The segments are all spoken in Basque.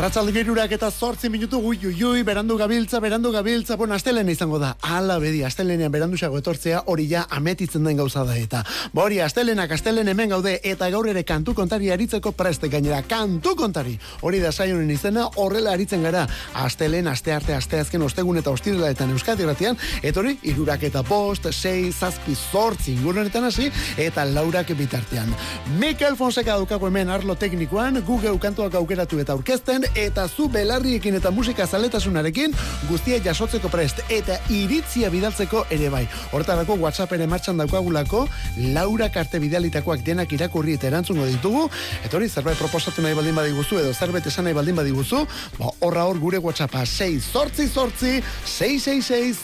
Arratzalde eta zortzi minutu gui, ui, berandu gabiltza, berandu gabiltza, bon, astelen izango da. Ala bedi, astelenean berandu xago etortzea, hori ja ametitzen den gauza da eta. Bori, astelenak, astelen hemen gaude, eta gaur ere kantu kontari aritzeko preste gainera. Kantu kontari! Hori da saionen izena, horrela aritzen gara. Astelen, aste arte, aste azken ostegun eta ostirela eta euskadi gratian, eta hori, irurak eta post, sei, zazpi, zortzi, ingurunetan hasi, eta laurak bitartean. Mikel Fonseca dukago hemen arlo teknikoan, Google kantuak aukeratu eta aurkezten, eta zu belarriekin eta musika zaletasunarekin guztia jasotzeko prest eta iritzia bidaltzeko ere bai. Hortarako WhatsApp ere martxan daukagulako Laura karte bidalitakoak denak irakurri eta erantzungo ditugu. Eta hori zerbait proposatu nahi baldin badiguzu edo zerbait esan nahi baldin badiguzu, ba, horra hor gure WhatsAppa 6 sortzi sortzi 666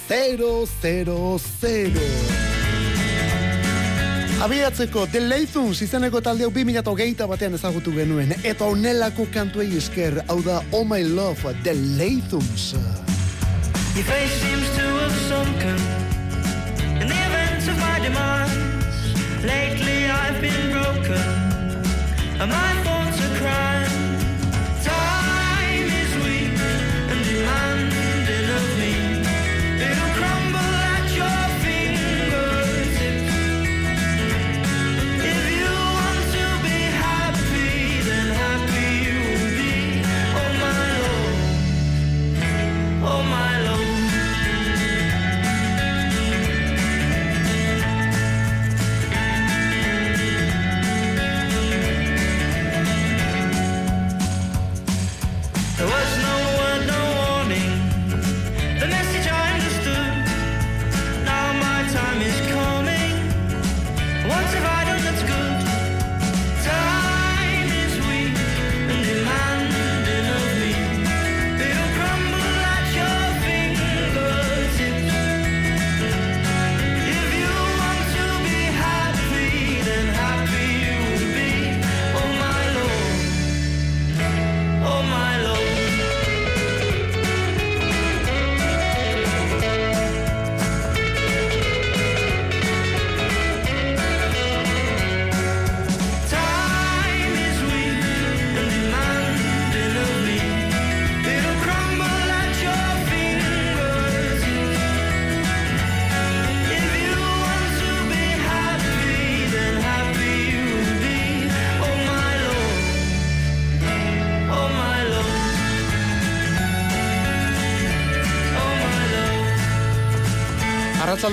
000. Abiatzeko, The Leithums izeneko talde hau 2008 batean ezagutu genuen. Eta onelako kantuei esker, hau da Oh My Love, The Leithums. Your face seems to have sunken In the event of my demise Lately I've been broken And my thoughts are crying Time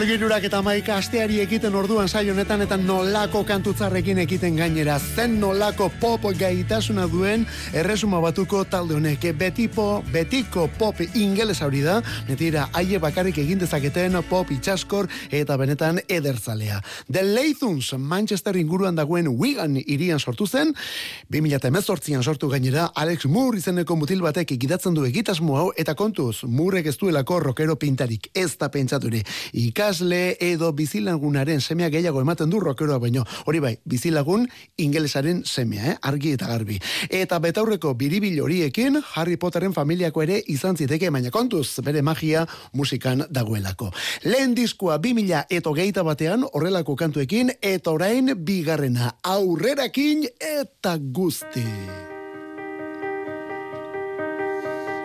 lord. Arratzalde girurak eta maika asteari egiten orduan saio honetan eta nolako kantutzarrekin egiten gainera. Zen nolako pop gaitasuna duen erresuma batuko talde honek. Betipo, betiko pop ingeles hori da. Metira, haie bakarrik egin dezaketen pop itxaskor eta benetan ederzalea. The Leithuns Manchester inguruan dagoen Wigan irian sortu zen. 2018an sortu gainera Alex Moore izeneko mutil batek egidatzen du egitasmo hau eta kontuz Moorek ez duelako rokero pintarik ez da pentsaturi. Ikasle edo bizilagunaren semea gehiago ematen du rokeroa baino. Hori bai, bizilagun ingelesaren semea, eh? argi eta garbi. Eta betaurreko biribil horiekin Harry Potteren familiako ere izan ziteke, baina kontuz bere magia musikan dagoelako. Lehen diskoa 2000 eta geita batean horrelako kantuekin eta orain bigarrena aurrerakin eta guzti.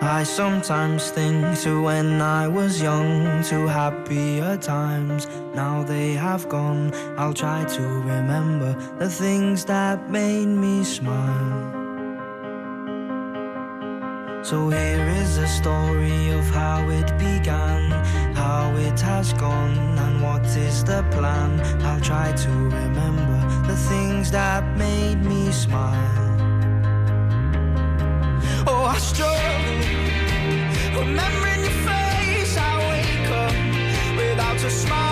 I sometimes think to when I was young, to happier times. Now they have gone. I'll try to remember the things that made me smile. So here is a story of how it began, how it has gone, and what is the plan. I'll try to remember the things that made me smile. Struggle remembering your face. I wake up without a smile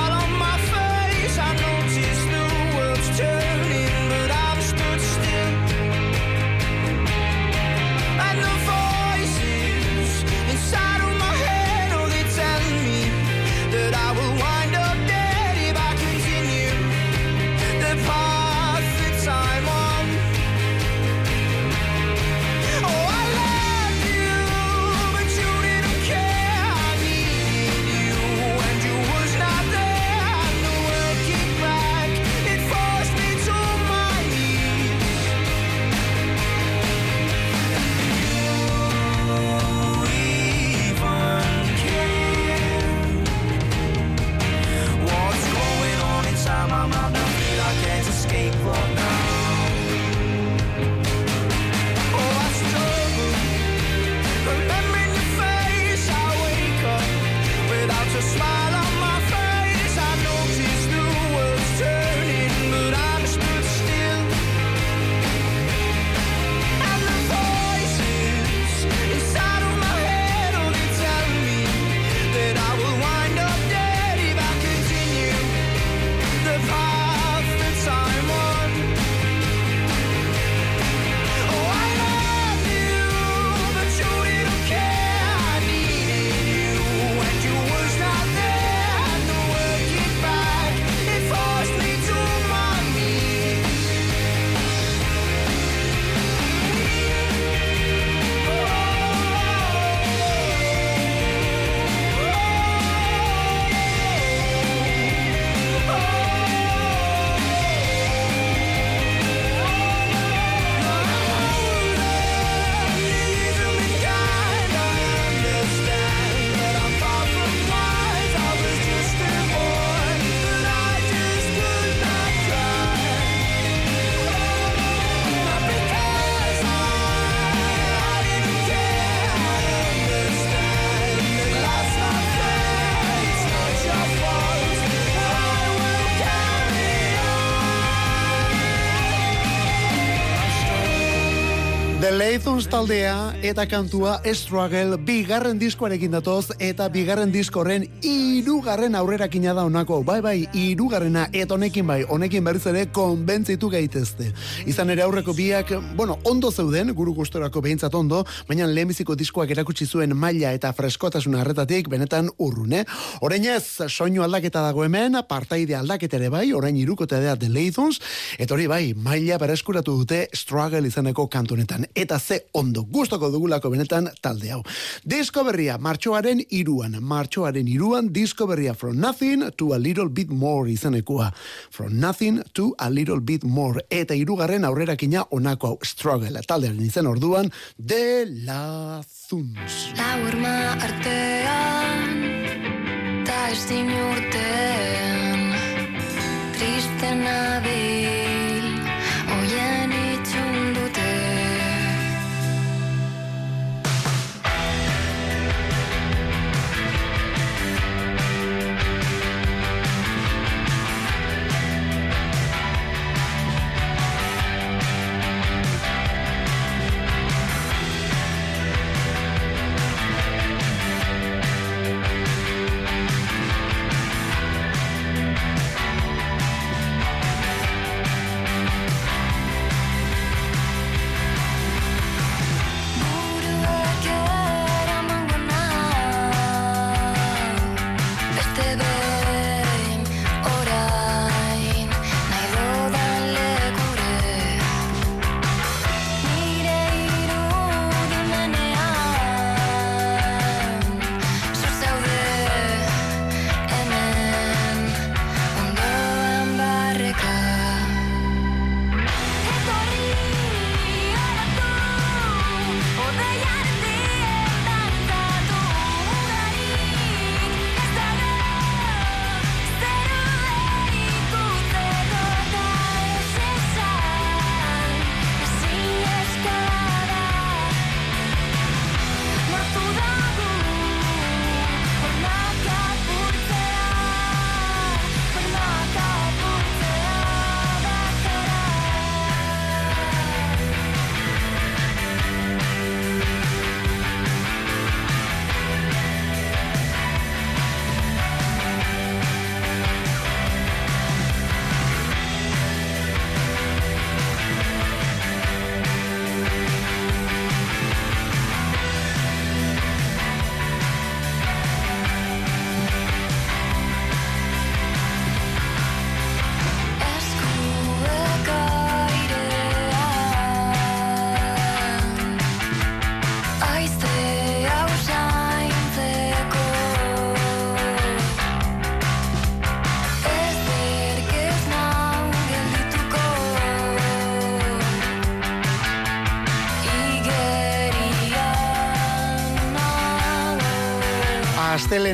The Laythons taldea eta kantua Struggle bigarren diskoarekin datoz eta bigarren diskorren irugarren aurrerakina da honako. Bai, bai, irugarrena eta honekin bai, honekin berriz ere konbentzitu gaitezte. Izan ere aurreko biak, bueno, ondo zeuden, guru gustorako behintzat ondo, baina lehenbiziko diskoak erakutsi zuen maila eta freskotasun harretatik benetan urrune. Orain ez, soinu aldaketa dago hemen, partaide aldaketere bai, orain irukote da The Laythons, eta hori bai, maila bereskuratu dute Struggle izaneko kantunetan eta ze ondo gustoko dugulako benetan talde hau. Disko berria martxoaren iruan, martxoaren iruan disko berria From Nothing to a Little Bit More izanekua. From Nothing to a Little Bit More eta irugarren aurrerakina onako hau struggle taldearen izen orduan de la Zuns. La urma artean ta ezin urtean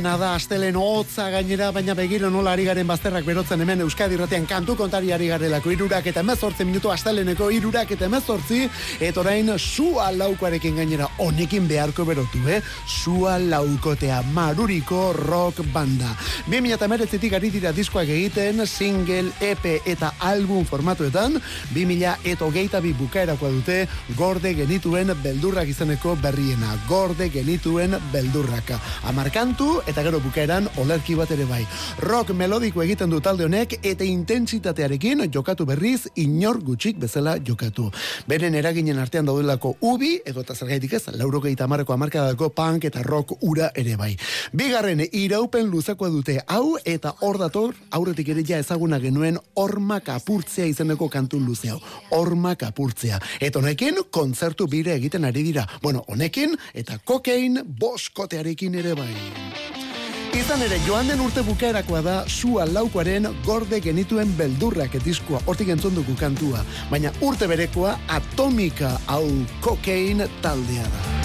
Astelena da, astelen hotza gainera, baina begira nola ari garen bazterrak berotzen hemen Euskadi Irratian kantu kontari ari garelako irurak eta emezortzi minutu asteleneko irurak eta emezortzi, eta orain sua laukoarekin gainera honekin beharko berotu, eh? Sua laukotea, maruriko rock banda. 2000 ari dira diskoak egiten, single, EP eta album formatuetan, 2000 eta hogeita bi bukaerakoa dute, gorde genituen beldurrak izeneko berriena, gorde genituen beldurraka. Amarkantu eta gero bukaeran olerki bat ere bai. Rock melodiko egiten du talde honek eta intentsitatearekin jokatu berriz inor gutxik bezala jokatu. Beren eraginen artean daudelako ubi, edo eta zergaitik ez, laurogeita amareko amarkadako punk eta rock ura ere bai. Bigarren iraupen luzakoa dute hau eta hor dator aurretik ere ja ezaguna genuen ormak apurtzea izeneko kantu luze hau. Ormak apurtzea. Eta honekin kontzertu bire egiten ari dira. Bueno, honekin eta kokain boskotearekin ere bai. Izan ere, joan den urte bukaerakoa da sua laukoaren gorde genituen beldurrak etiskua, hortik entzun dugu kantua. Baina urte berekoa atomika hau kokain taldea da.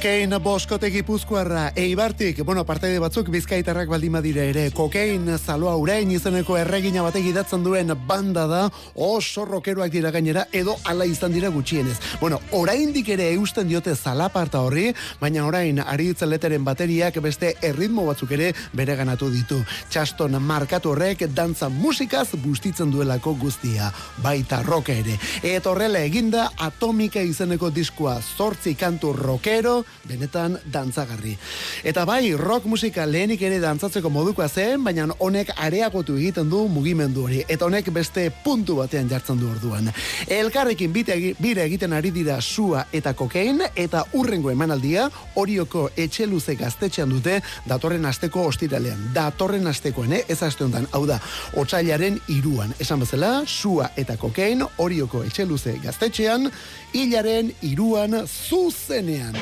Kokain boskote gipuzkoarra eibartik, bueno, parteide batzuk bizkaitarrak baldin badira ere, kokain zaloa urain izeneko erregina batek idatzen duen banda da, oso rokeroak dira gainera, edo ala izan dira gutxienez. Bueno, oraindik ere eusten diote zalaparta horri, baina orain aritzen leteren bateriak beste erritmo batzuk ere bere ganatu ditu. Txaston markatu horrek dantza musikaz bustitzen duelako guztia, baita roka ere. Eta horrela eginda atomika izeneko diskua zortzi kantu rockero, benetan dantzagarri. Eta bai, rock musika lehenik ere dantzatzeko modukoa zen, baina honek areagotu egiten du mugimendu hori. Eta honek beste puntu batean jartzen du orduan. Elkarrekin bire egiten ari dira sua eta kokain, eta urrengo emanaldia, orioko etxe luze gaztetxean dute, datorren asteko ostiralean. Datorren astekoen, eh? ez aste honetan, hau da, otsailaren iruan. Esan bezala, sua eta kokain, orioko etxe luze gaztetxean, hilaren iruan zuzenean.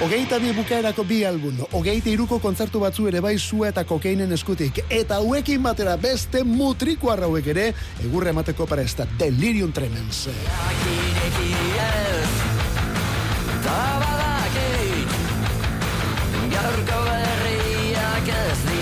Ogeita bi bukaerako bi album, ogeita iruko kontzertu batzu ere bai sua eta kokainen eskutik, eta hauekin batera beste mutriko hauek ere, egurre emateko para esta Delirium Tremens. Gaurko berriak ez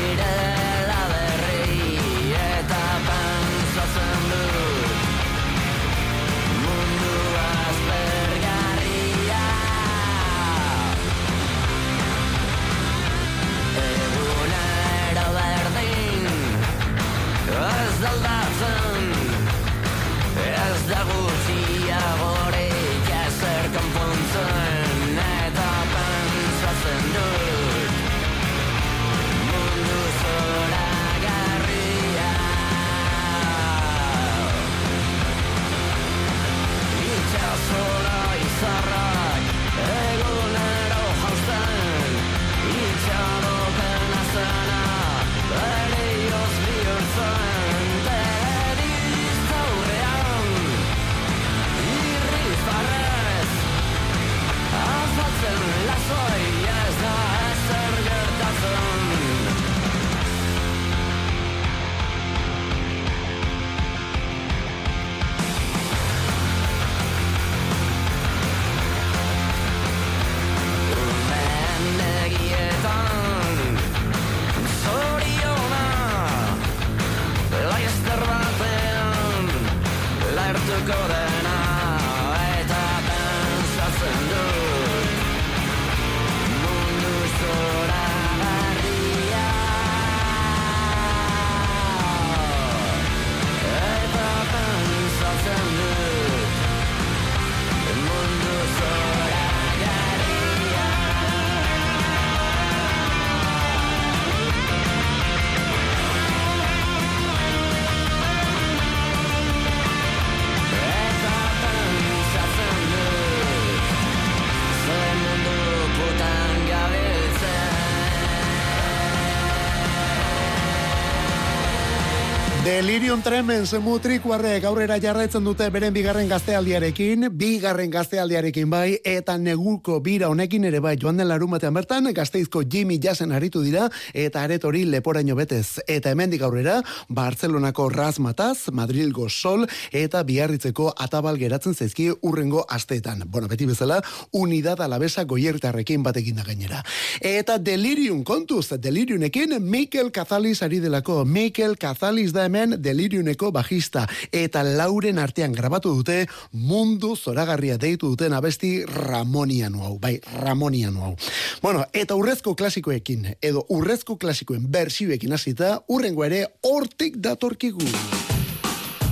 Delirium Tremens mutrikuarrek aurrera jarraitzen dute beren bigarren gaztealdiarekin, bigarren gaztealdiarekin bai, eta neguko bira honekin ere bai, joan den larun batean bertan, gazteizko Jimmy Jassen aritu dira, eta aret hori leporaino betez. Eta hemendik aurrera, Barcelonako Razmataz, Madrilgo Sol, eta biarritzeko atabal geratzen zaizki urrengo asteetan. Bueno, beti bezala, unidad alabesa goiertarrekin batekin da gainera. Eta Delirium kontuz, Deliriumekin Mikel Cazalis ari delako. Mikel Cazalis da hemen Deliriumeko bajista eta Lauren artean grabatu dute mundu zoragarria deitu duten abesti Ramoniano hau, bai, Ramoniano hau. Bueno, eta urrezko klasikoekin, edo urrezko klasikoen bersioekin hasita, urrengo ere hortik datorkigu.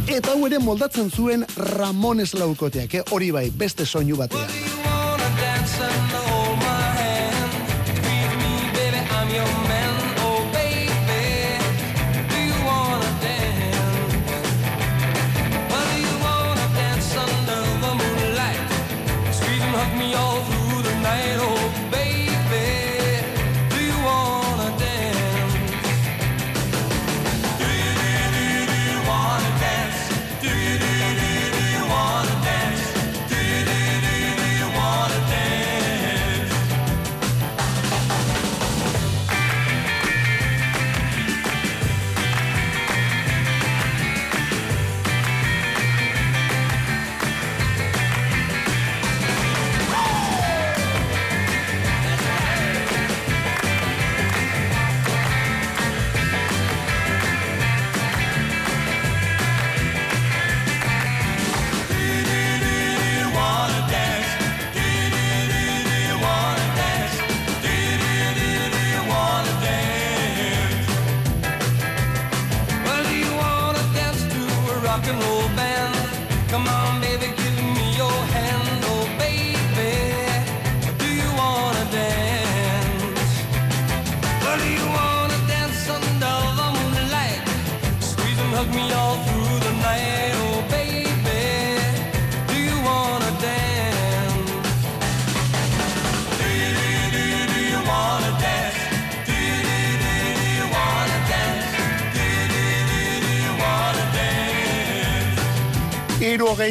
Eta hau ere moldatzen zuen Ramones laukoteak, eh? hori bai, beste soinu batean.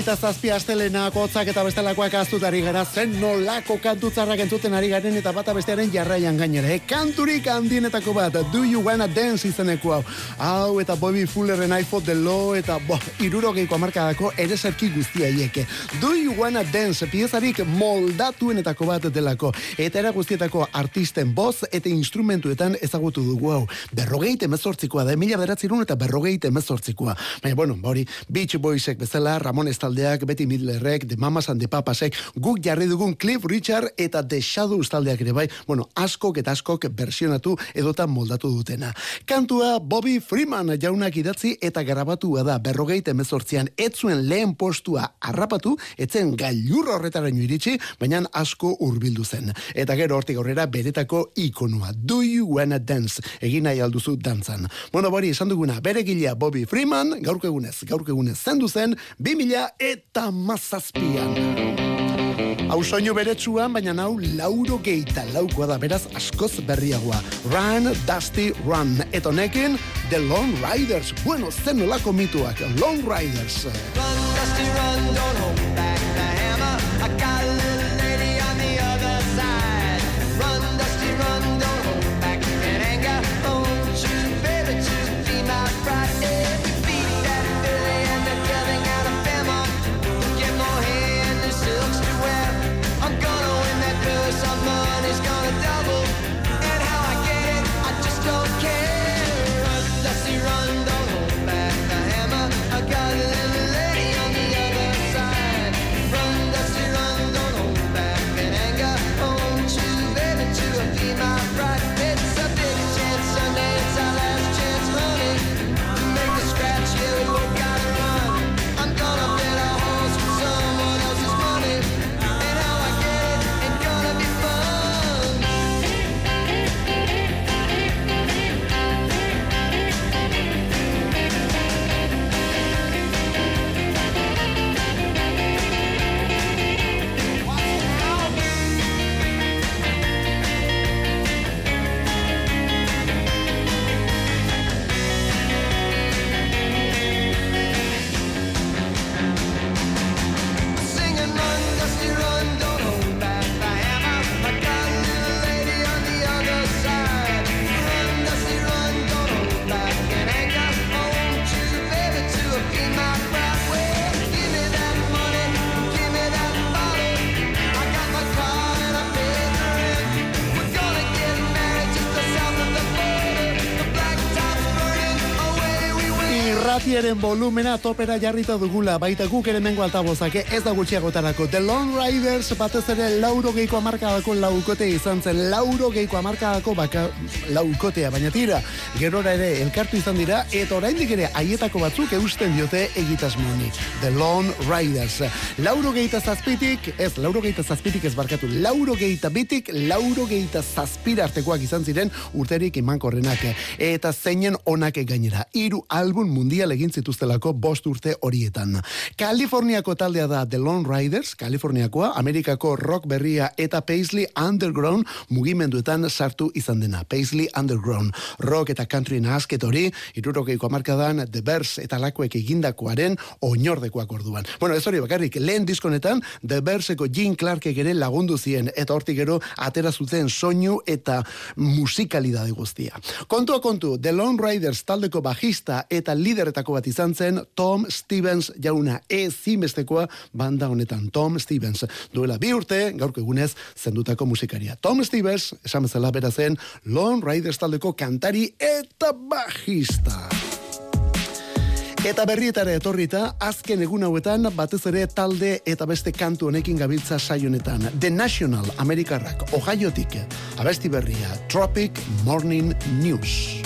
Hogeita zazpi astelenak hotzak eta bestelakoak aztutari gara zen nolako kantutzarrak entzuten ari garen eta bata bestearen jarraian gainera. E, kanturik handienetako bat, Do You Wanna Dance izeneko hau. Hau eta Bobby Fullerren I Fought the Law eta bo, irurogeiko amarkadako ere zerki guztia ieke. Do You Wanna Dance piezarik moldatuenetako bat delako. Eta era guztietako artisten boz eta instrumentuetan ezagutu dugu hau. Berrogeite emezortzikoa da, mila beratzerun eta berrogeite emezortzikoa. Baina, bueno, hori, Beach Boysek bezala, Ramon Estaldeak, Betty Midlerrek, The Mamas and the Papasek, guk jarri dugun Cliff Richard eta The Shadows taldeak ere bai, bueno, askok eta askok versionatu edota moldatu dutena. Kantua Bobby Freeman jaunak idatzi eta grabatua da berrogeite emezortzian etzuen lehen postua harrapatu, etzen gailur horretaraino iritsi, baina asko hurbildu zen. Eta gero hortik aurrera beretako ikonua. Do you wanna dance? Egin nahi alduzu dantzan. Bueno, bori, esan duguna, bere gilea Bobby Freeman, gaurko egunez, gaurko egunez zendu zen, 2000 eta mazazpian. Hau soinu beretsuan, baina hau lauro geita laukoa da, beraz askoz berriagoa. Run, Dusty, Run. Eta honekin, The Lone Riders. Bueno, zen nolako mituak, Lone Riders. Run, Dusty, run, don't hold back the hammer. I got run, Dusty, run, went. Irratiaren volumena topera jarrita dugula, baita guk ere mengo altabozake, ez da gutxiagotarako. The Lone Riders batez ere lauro geiko amarkadako laukote izan zen, lauro geiko amarkadako baka laukotea, baina tira, gerora ere elkartu izan dira, eta oraindik ere haietako batzuk eusten diote egitasmoni. The Lone Riders. Lauro geita zazpitik, ez, lauro geita zazpitik ez barkatu, lauro geita bitik, lauro geita zazpira artekoak izan ziren urterik imankorrenak. Eta zeinen onak gainera. Hiru album mundial egin zituztelako bost urte horietan. Kaliforniako taldea da The Lone Riders, Kaliforniakoa, Amerikako rock berria eta Paisley Underground mugimenduetan sartu izan dena. Paisley Underground, rock eta country nahazket hori, irurogeiko amarkadan The Bears eta lakoek egindakoaren oinordekoak orduan. Bueno, ez hori bakarrik, lehen diskonetan The Bearseko Gene Clarkek ere lagundu zien, eta hortik gero atera zuten soinu eta musikalidade guztia. Kontua kontu, The Lone Riders taldeko bajista eta lideretako bat izan zen Tom Stevens jauna ezinbestekoa banda honetan Tom Stevens duela bi urte gaurko egunez zendutako musikaria. Tom Stevens, esan bezala bera zen Lone Riders taldeko kantari eta bajista. Eta berrietara etorrita, azken egun hauetan batez ere talde eta beste kantu honekin gabiltza saionetan. The National Amerikarrak, Ohiotik, abesti berria, Tropic Morning News.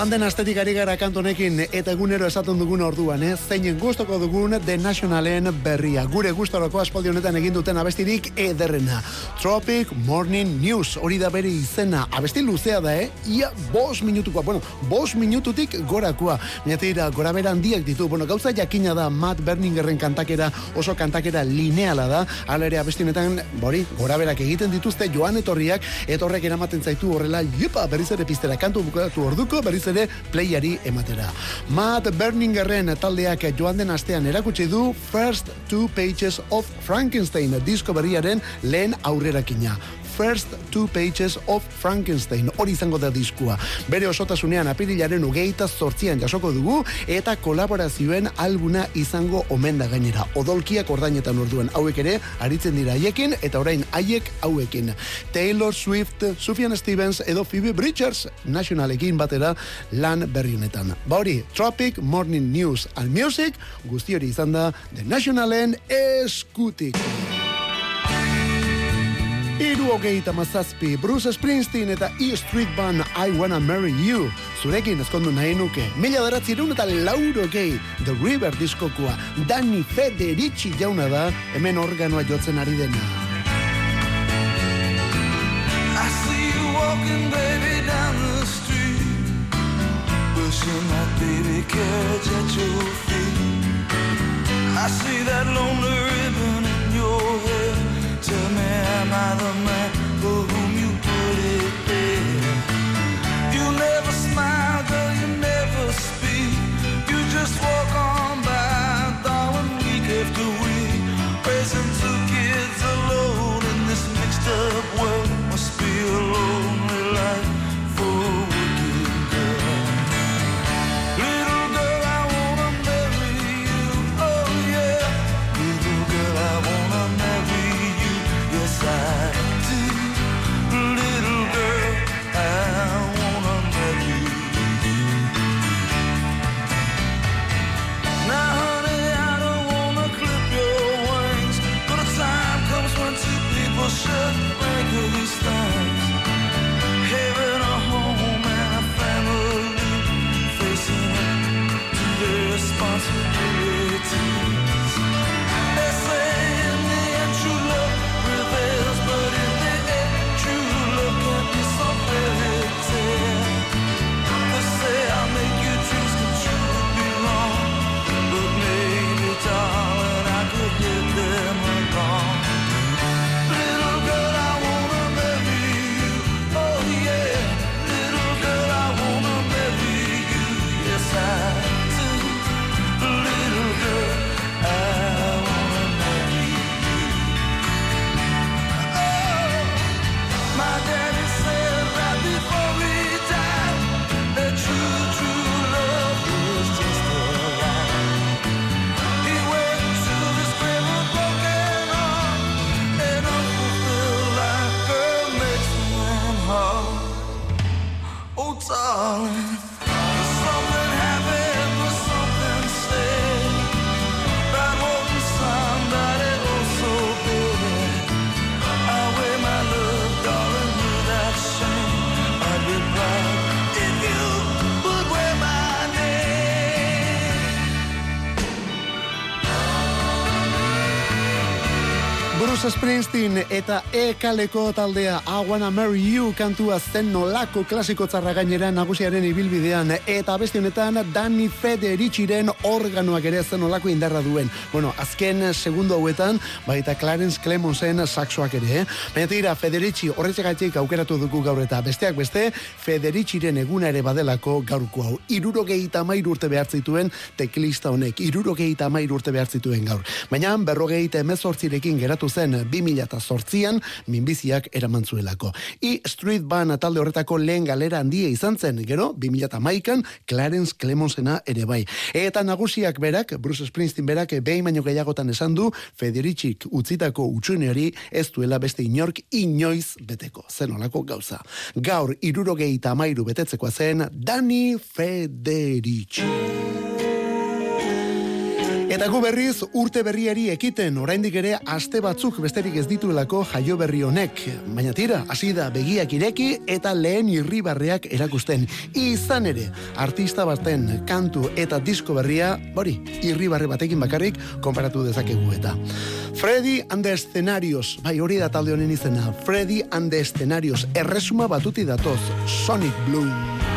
Joan den astetik ari gara kantonekin eta egunero esaten dugun orduan, eh? zeinen gustoko dugun The Nationalen berria. Gure gustoroko aspaldi honetan egin duten abestirik ederrena. Tropic Morning News, hori da bere izena. Abesti luzea da, eh? Ia bos minutukoa, bueno, bos minututik gorakoa. Baina gora bera handiak ditu. Bueno, gauza jakina da Matt Berningerren kantakera oso kantakera lineala da. Hala ere abesti honetan, bori, gora berak egiten dituzte joan etorriak, etorrek eramaten zaitu horrela, jepa, berriz ere piztera kantu bukatu orduko, berriz ere playari ematera. Matt Berningerren taldeak joan den astean erakutsi du First Two Pages of Frankenstein disko berriaren lehen aurrerakina. First Two Pages of Frankenstein hori izango da diskua. Bere osotasunean apirilaren ugeita zortzian jasoko dugu eta kolaborazioen albuna izango omen da gainera. Odolkiak ordainetan orduan hauek ere aritzen dira haiekin eta orain haiek hauekin. Taylor Swift, Sufjan Stevens edo Phoebe Bridgers nationalekin batera lan berri honetan. Ba hori, Tropic Morning News and Music guzti hori izan da The Nationalen eskutik. Iru hogeita mazazpi, Bruce Springsteen eta E Street Band I Wanna Marry You. Zurekin ezkondu nahi nuke. Mila daratzirun eta lauro gehi The River diskokoa. Danny Federici jauna da, hemen organoa jotzen ari dena. I see you walking, baby, down the street, pushing that baby carriage at your feet. I see that lonely ribbon am I the man for whom you put it there? You never smile. Bruce Springsteen eta E-kaleko taldea I Wanna Marry You kantua zen nolako klasiko tzarra gainera nagusiaren ibilbidean eta beste honetan Danny Federiciren organoak ere zen nolako indarra duen. Bueno, azken segundo hauetan baita Clarence Clemonsen saxoak ere, eh? Baina tira, Federici horretzagatik aukeratu dugu gaur eta besteak beste, Federiciren eguna ere badelako gaurko hau. Irurogeita mairu urte behar zituen teklista honek, irurogeita mairu urte behar zituen gaur. Baina berrogeita emezortzirekin geratu zen 2008an minbiziak eraman zuelako. I Street Band talde horretako lehen galera handia izan zen, gero 2008an Clarence Clemonsena ere bai. Eta nagusiak berak, Bruce Springsteen berak behin baino gehiagotan esan du Federicik utzitako utxuneari ez duela beste inork inoiz beteko. Zen olako gauza. Gaur irurogeita amairu betetzekoa zen Dani Federici. Eta gu berriz urte berriari ekiten oraindik ere aste batzuk besterik ez dituelako jaio berri honek. Baina tira, hasi da begiak ireki eta lehen irribarreak erakusten. Izan ere, artista baten kantu eta disko berria, hori, irribarre batekin bakarrik konparatu dezakegu eta. Freddy and the Scenarios, bai hori da talde honen izena, Freddy and the Scenarios, erresuma batuti datoz, Sonic Bloom.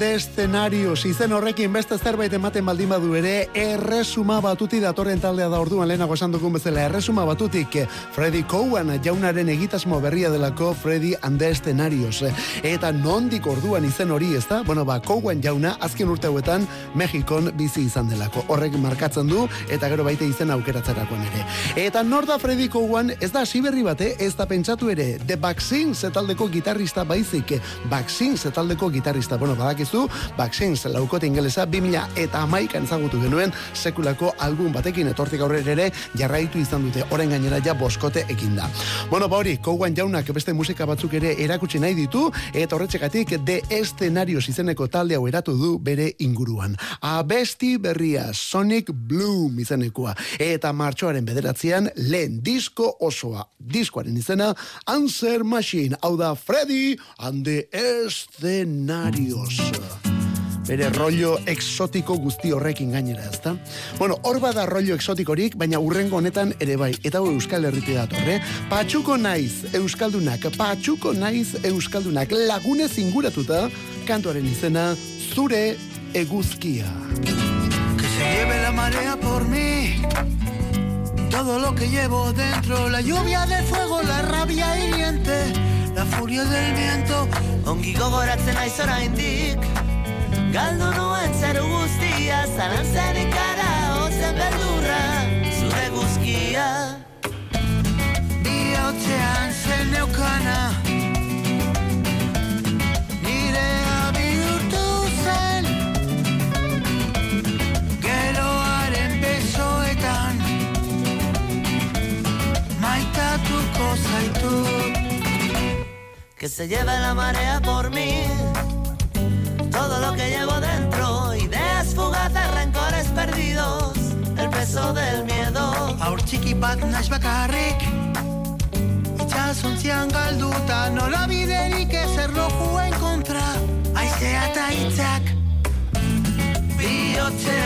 Freddy Scenarios izen horrekin beste zerbait ematen baldin badu ere erresuma batuti datorren taldea da. Orduan lehenago esan dugun bezala erresuma batutik Freddy Cowan jaunaren egitasmo berria delako Freddy and the Scenarios eta nondik orduan izen hori ez da bueno ba Cowan jauna azken urte hauetan Mexikon bizi izan delako. Horrek markatzen du eta gero baita izen aukeratzerakoan ere. Eta nor da Freddy Cowan? Ez da hasi berri bate ez da pentsatu ere. The Vaccines taldeko gitarrista baizik Vaccines taldeko gitarrista. Bueno badakizu Vaccines laukote ingelesa 2000 eta amaikan ezagutu genuen sekulako album batekin. Etortik aurrera ere jarraitu izan dute. Orain gainera ja boskote ekin da. Bueno ba hori Cowan jaunak beste musika batzuk ere erakutsi nahi ditu eta horretxegatik The Escenarios izeneko talde hau eratu du bere inguruan. Abesti berria Sonic Bloom izenekoa. Eta martxoaren bederatzean lehen disko osoa. Diskoaren izena Answer Machine. Hau da Freddy and the Escenarios bere rollo exotiko guzti horrekin gainera, ezta? Bueno, hor bada rollo exotikorik, baina urrengo honetan ere bai, eta hau Euskal Herriti dator, eh? Patxuko naiz Euskaldunak, patxuko naiz Euskaldunak, lagunez inguratuta, kantuaren izena, zure eguzkia. Que se lleve la marea por mí. Todo lo que llevo dentro, la lluvia de fuego, la rabia hiriente, la furia del viento. Ongi gogoratzen naiz oraindik Galdu nuen zeru guztia Zalantzarik gara ozen beldurra Zure guzkia Bihotzean zen neukana. Zaitut. Que se lleve la marea por mí Lo que llevo dentro Ideas fugaces, rencores perdidos El peso del miedo. Aur txiki bat naiz bakarrik Itxasontzian galduta Nola biderik ez erlojuen kontra. Aizea eta hitzak Bihotzean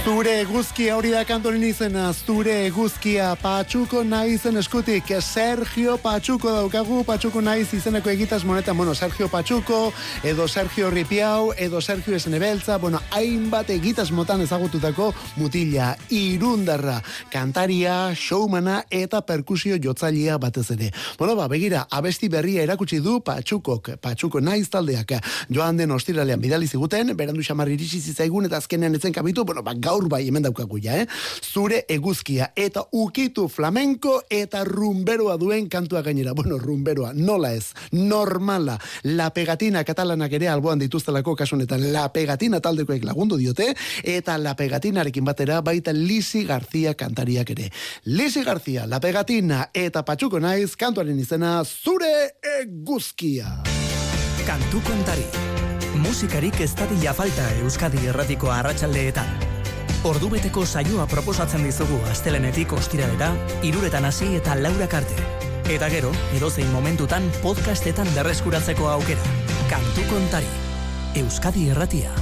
Zure eguzkia hori da kantoren izena, zure eguzkia patxuko naizen eskutik, Sergio Patxuko daukagu, patxuko naiz izeneko egitas monetan, bueno, Sergio Patxuko, edo Sergio Ripiau, edo Sergio Esenebeltza, bueno, hainbat egitas motan ezagututako mutila, irundarra, kantaria, showmana eta perkusio jotzailea batez ere. Bueno, ba, begira, abesti berria erakutsi du patxukok, patxuko naiz taldeak, joan den ostiralean bidali ziguten, berandu xamar iritsi zitzaigun eta azkenean etzen kabitu, bueno, ba, gaur bai hemen daukagu ja, eh? Zure eguzkia eta ukitu flamenko eta rumberoa duen kantua gainera. Bueno, rumberoa, nola ez, normala. La pegatina katalanak ere alboan dituztelako kasunetan. La pegatina taldekoek lagundu diote eta la pegatinarekin batera baita Lisi García kantariak ere. Lisi García, la pegatina eta patxuko naiz kantuaren izena zure eguzkia. Kantu kontari. Musikarik ez dadila falta Euskadi erratiko arratsaldeetan. Ordubeteko saioa proposatzen dizugu astelenetik ostiralera, iruretan hasi eta laurak arte. Eta gero, edozein momentutan podcastetan berreskuratzeko aukera. Kantu kontari. Euskadi erratia.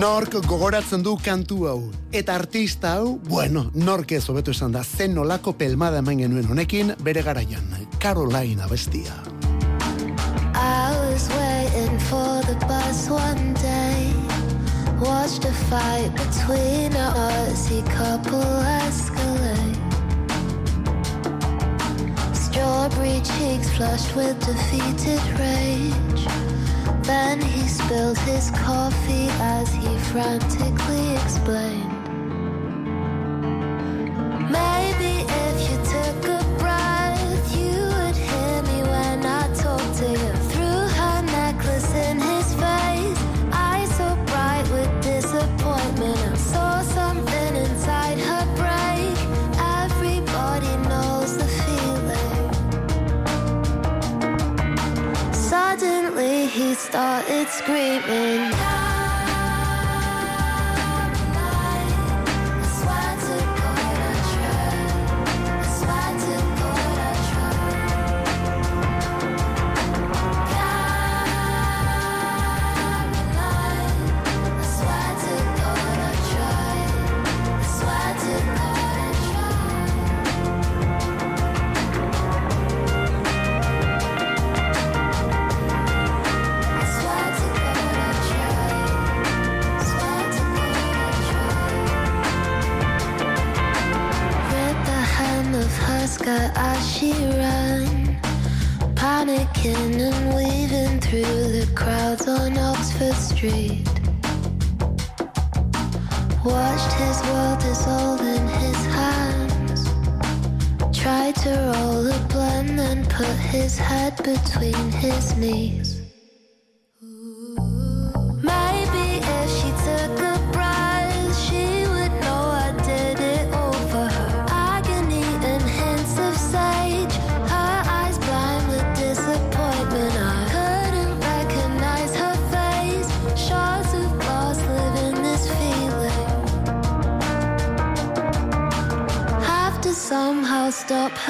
Nork gogoratzen du kantu hau. Eta artista hau, bueno, nork ez hobeto esan da, zen nolako pelmada eman genuen honekin, bere garaian, Carolina bestia. I was waiting for the bus one. Watched a fight between a Aussie couple escalate. Strawberry cheeks flushed with defeated rage. Then he spilled his coffee as he frantically explained. When on Oxford Street. Watched his world dissolve in his hands. Tried to roll a blunt, then put his head between his knees.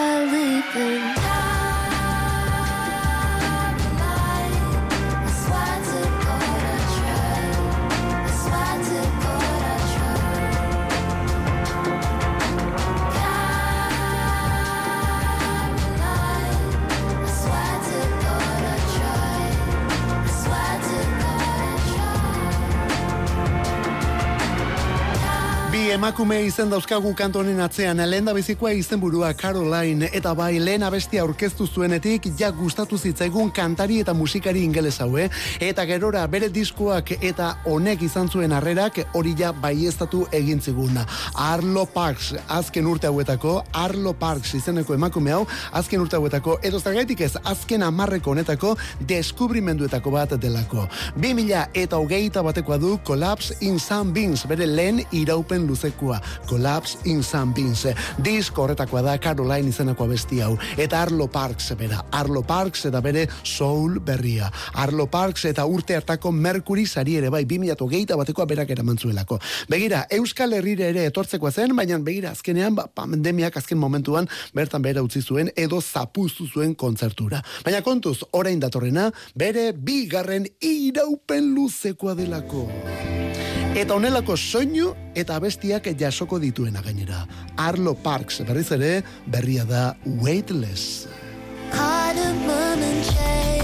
Caliban. Emakume izen dauzkagu kantu honen atzean, lehen da bizikoa izenburua Caroline, eta bai lehen abestia aurkeztu zuenetik, ja gustatu zitzaigun kantari eta musikari ingeles hau, eh? Eta gerora bere diskoak eta honek izan zuen harrerak hori ja baiestatu egin zigun. Arlo Parks, azken urte hauetako, Arlo Parks izeneko emakume hau, azken urte hauetako, edo zergaitik ez, azken amarreko honetako deskubrimenduetako bat delako. 2000 eta hogeita batekoa du Collapse in Sun Beans, bere lehen iraupen luzekoa. Collapse in Sun Beans. Disko horretakoa da Caroline izeneko abesti hau. Eta Arlo Parks bera. Arlo Parks eta bere Soul berria. Arlo Parks eta urte hartako Mercury sari ere bai 2008 batekoa berak eraman zuelako. Begira, Euskal Herrire ere etortzekoa zen, baina begira, azkenean, ba, pandemiak azken momentuan bertan bera utzi zuen edo zapuztu zuen kontzertura. Baina kontuz, orain datorrena, bere bigarren iraupen luzekoa delako. Eta honelako soinu eta abestiak jasoko dituena gainera. Arlo Parks berriz ere berria da Weightless. Cardamom and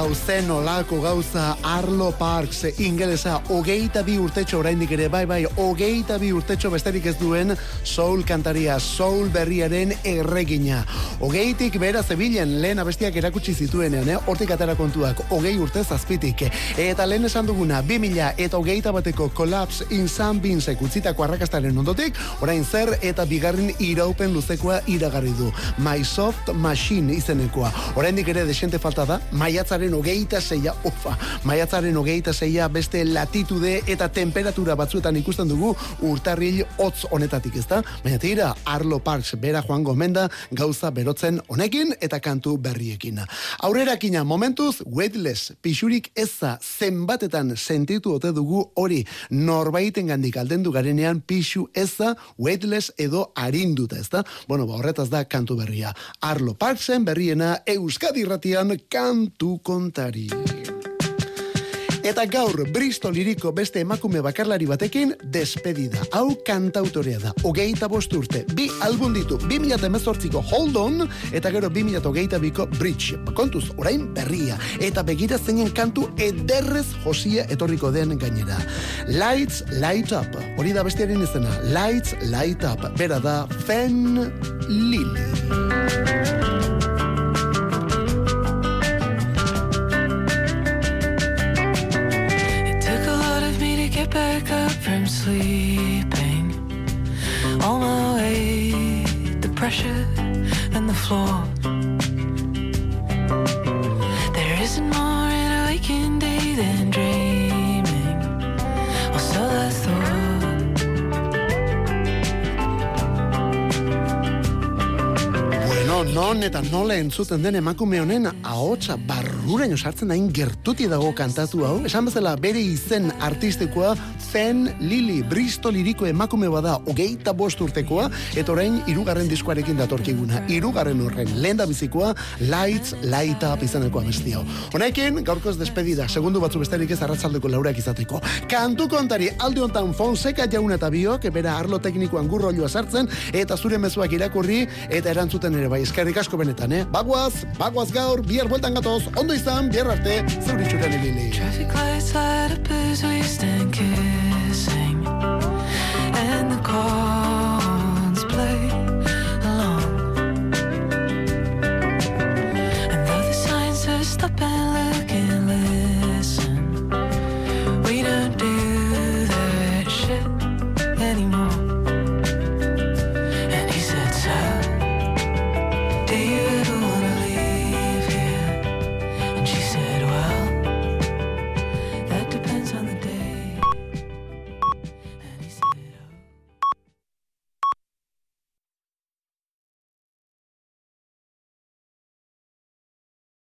Wow, zen olako gauza Arlo Parks ingelesa hogeita bi urtetxo oraindik ere bai bai hogeita bi urtetxo besterik ez duen soul kantaria soul berriaren erregina. Hogeitik bera zebilen lehen abestiak erakutsi zituenean eh? hortik atera kontuak hogei urte zazpitik. Eta lehen esan duguna 2000 eta hogeita bateko Collapse in San Vincek utzitako arrakastaren ondotik orain zer eta bigarren iraupen luzekoa iragarri du. My Soft Machine izenekoa. Oraindik ere desente falta da maiatzaren hogeita zeia ufa, maiatzaren hogeita zeia beste latitude eta temperatura batzuetan ikusten dugu urtarril hotz honetatik ezta? Baina tira Arlo Parks bera joan gomenda gauza berotzen honekin eta kantu berriekin. Aurrerakina momentuz weightless pixurik eza zenbatetan sentitu ote dugu hori. Norbaiten gandik aldendu garenean pixu eza weightless edo arinduta ezta? Bueno ba horretaz da kantu berria. Arlo Parksen berriena Euskadi irratian kantu kontari. Eta gaur Bristol iriko beste emakume bakarlari batekin despedida. Hau kantautorea da. Hogeita bost urte. Bi album ditu. 2018ko Hold On eta gero 2022ko Bridge. Kontuz, orain berria. Eta begira zeinen kantu ederrez josia etorriko den gainera. Lights Light Up. Hori da bestiaren izena. Lights Light Up. Bera da Fen Lily. Back up from sleeping. On my way, the pressure and the floor. There isn't more in a waking day than non eta nola entzuten den emakume honen ahotsa barruraino sartzen dain gertuti dago kantatu hau. Esan bezala bere izen artistikoa Fen Lili, Bristol iriko emakume bada hogeita bost urtekoa, eta orain irugarren diskoarekin datorkiguna. Irugarren horren lehen da bizikoa Lights Light Up izaneko abesti hau. Honekin, gaurkoz despedida, segundu batzu besterik ez arratzaldeko laurak izateko. Kantu kontari alde hontan Fonseca jaun eta biok, bera arlo teknikoan gurroilua sartzen, eta zure mezuak irakurri, eta erantzuten ere bai, eskerrik asko benetan, eh? Baguaz, baguaz gaur, bihar bueltan gatoz, ondo izan, bihar arte, zuritxuren ibili. Traffic lights light up as we stand kissing And the car